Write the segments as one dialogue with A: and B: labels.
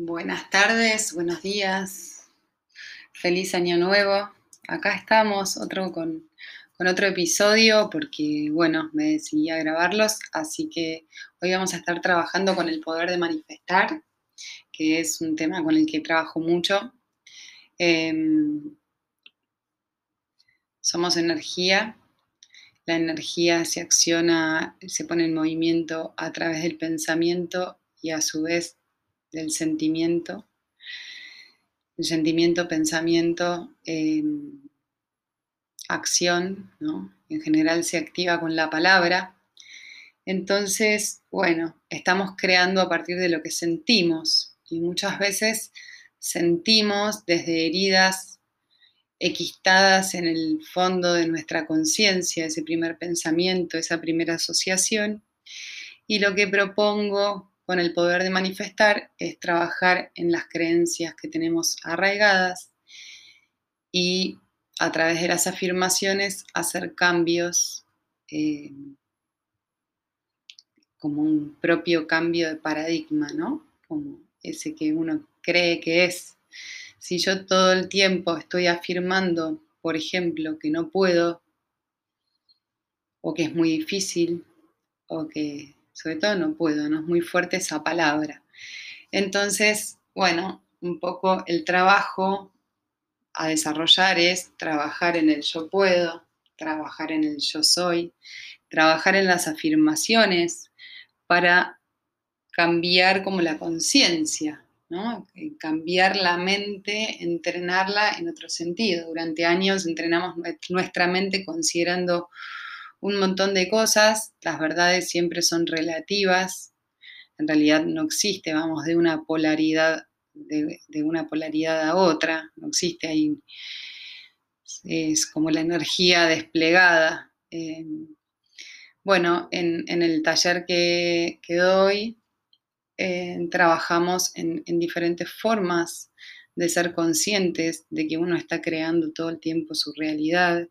A: Buenas tardes, buenos días, feliz año nuevo. Acá estamos otro con, otro episodio porque, bueno, me decidí a grabarlos, así que hoy vamos a estar trabajando con el poder de manifestar, que es un tema con el que trabajo mucho. Em, somos energía, la energía se acciona, se pone en movimiento a través del pensamiento y a su vez del sentimiento. El sentimiento, pensamiento, em, acción, ¿no? En general se activa con la palabra. Entonces, bueno, estamos creando a partir de lo que sentimos y muchas veces sentimos desde heridas equistadas en el fondo de nuestra conciencia, ese primer pensamiento, esa primera asociación. Y lo que propongo con el poder de manifestar es trabajar en las creencias que tenemos arraigadas y a través de las afirmaciones hacer cambios eh, como un propio cambio de paradigma, ¿no? Como ese que uno cree que es. Si yo todo el tiempo estoy afirmando, por ejemplo, que no puedo, o que es muy difícil, o que sobre todo no puedo, no es muy fuerte esa palabra. Entonces, bueno, un poco el trabajo a desarrollar es trabajar en el yo puedo, trabajar en el yo soy, trabajar en las afirmaciones para cambiar como la conciencia, ¿no? cambiar la mente, entrenarla en otro sentido. Durante años entrenamos nuestra mente considerando un montón de cosas, las verdades siempre son relativas, en realidad no existe, vamos, de una polaridad, de, una polaridad a otra, no existe ahí, es como la energía desplegada. Eh, bueno, en, el taller que, doy, trabajamos en, en diferentes formas de ser conscientes de que uno está creando todo el tiempo su realidad,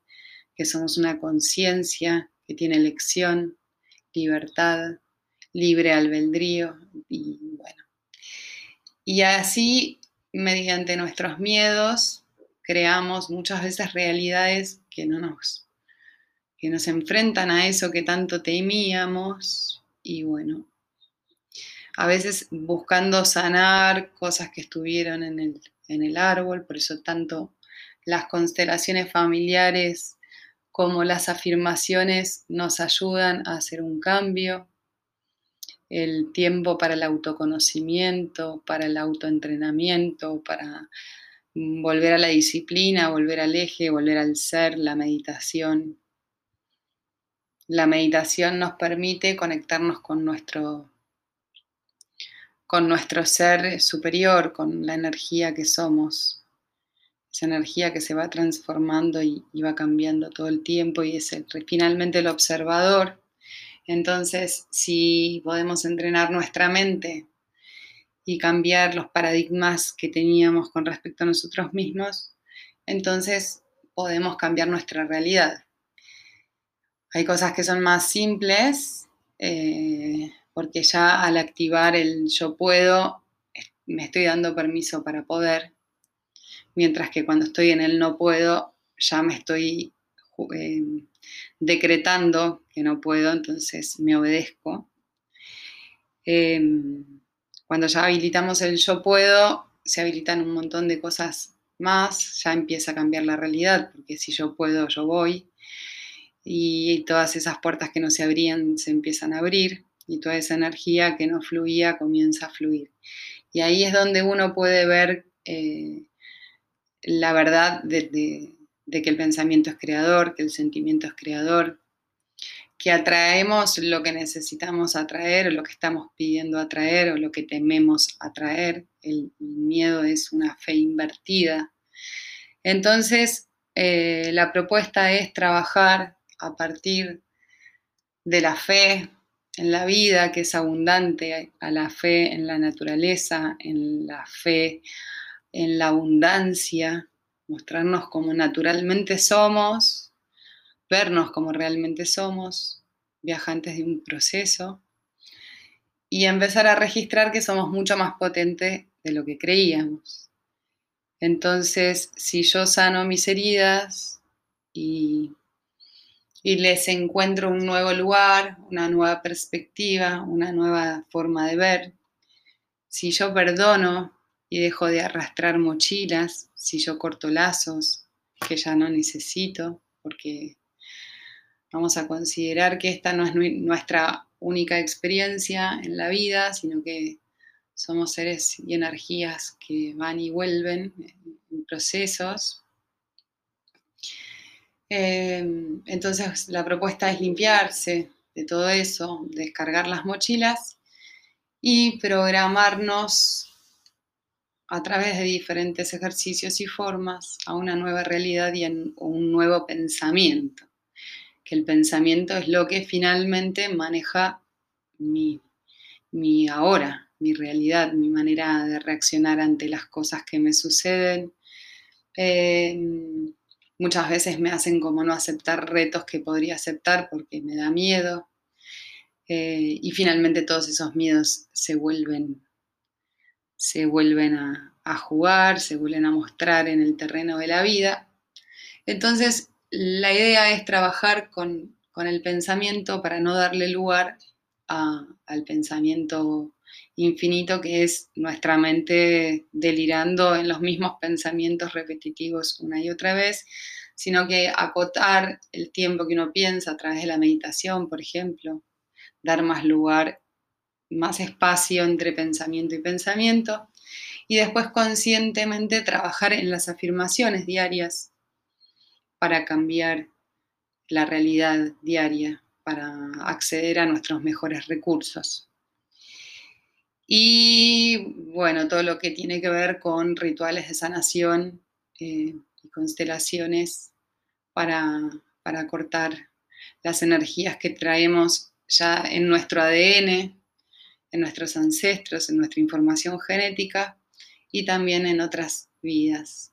A: que somos una conciencia que tiene elección, libertad, libre albedrío y bueno. Y así, mediante nuestros miedos, creamos muchas veces realidades que no nos, que nos enfrentan a eso que tanto temíamos y bueno, a veces buscando sanar cosas que estuvieron en el, en el árbol, por eso tanto las constelaciones familiares cómo las afirmaciones nos ayudan a hacer un cambio, el tiempo para el autoconocimiento, para el autoentrenamiento, para volver a la disciplina, volver al eje, volver al ser, la meditación. La meditación nos permite conectarnos con nuestro, con nuestro ser superior, con la energía que somos esa energía que se va transformando y, va cambiando todo el tiempo y es finalmente el observador. Entonces, si podemos entrenar nuestra mente y cambiar los paradigmas que teníamos con respecto a nosotros mismos, entonces podemos cambiar nuestra realidad. Hay cosas que son más simples, eh, porque ya al activar el yo puedo, me estoy dando permiso para poder mientras que cuando estoy en el no puedo, ya me estoy eh, decretando que no puedo, entonces me obedezco. Em, cuando ya habilitamos el yo puedo, se habilitan un montón de cosas más, ya empieza a cambiar la realidad, porque si yo puedo, yo voy, y todas esas puertas que no se abrían se empiezan a abrir, y toda esa energía que no fluía comienza a fluir. Y ahí es donde uno puede ver eh, la verdad de, que el pensamiento es creador, que el sentimiento es creador, que atraemos lo que necesitamos atraer o lo que estamos pidiendo atraer o lo que tememos atraer. El miedo es una fe invertida. Entonces, eh, la propuesta es trabajar a partir de la fe en la vida, que es abundante, a la fe en la naturaleza, en la fe en la abundancia, mostrarnos como naturalmente somos, vernos como realmente somos, viajantes de un proceso, y empezar a registrar que somos mucho más potentes de lo que creíamos. Entonces, si yo sano mis heridas y, y, les encuentro un nuevo lugar, una nueva perspectiva, una nueva forma de ver, si yo perdono y dejo de arrastrar mochilas, si yo corto lazos que ya no necesito, porque vamos a considerar que esta no es nuestra única experiencia en la vida, sino que somos seres y energías que van y vuelven en procesos. Em, entonces la propuesta es limpiarse de todo eso, descargar las mochilas y programarnos a través de diferentes ejercicios y formas a una nueva realidad y a un nuevo pensamiento que el pensamiento es lo que finalmente maneja mi, ahora, mi realidad, mi manera de reaccionar ante las cosas que me suceden. Muchas veces me hacen como no aceptar retos que podría aceptar porque me da miedo. Eh, y finalmente todos esos miedos se vuelven, se vuelven a, a jugar, se vuelven a mostrar en el terreno de la vida. Entonces, la idea es trabajar con, el pensamiento para no darle lugar al pensamiento infinito que es nuestra mente delirando en los mismos pensamientos repetitivos una y otra vez, sino que acotar el tiempo que uno piensa a través de la meditación, por ejemplo, dar más lugar, más espacio entre pensamiento y pensamiento, y después conscientemente trabajar en las afirmaciones diarias para cambiar la realidad diaria, para acceder a nuestros mejores recursos. Y bueno, todo lo que tiene que ver con rituales de sanación eh, y constelaciones para, para cortar las energías que traemos ya en nuestro ADN, en nuestros ancestros, en nuestra información genética y también en otras vidas.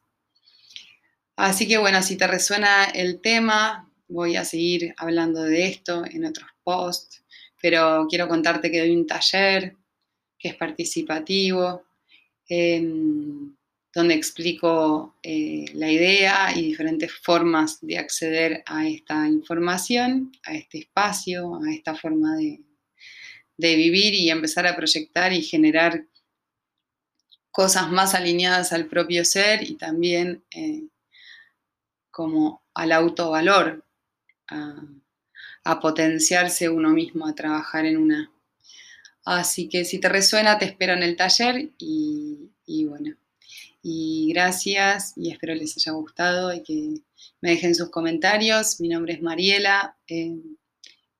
A: Así que bueno, si te resuena el tema, voy a seguir hablando de esto en otros posts, pero quiero contarte que doy un taller que es participativo, em, donde explico eh, la idea y diferentes formas de acceder a esta información, a este espacio, a esta forma de, vivir y empezar a proyectar y generar cosas más alineadas al propio ser y también eh, como al autovalor, a potenciarse uno mismo, a trabajar en una. Así que si te resuena, te espero en el taller y, bueno, y gracias y espero les haya gustado y que me dejen sus comentarios. Mi nombre es Mariela eh,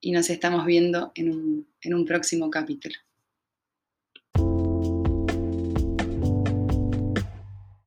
A: y nos estamos viendo en un próximo capítulo.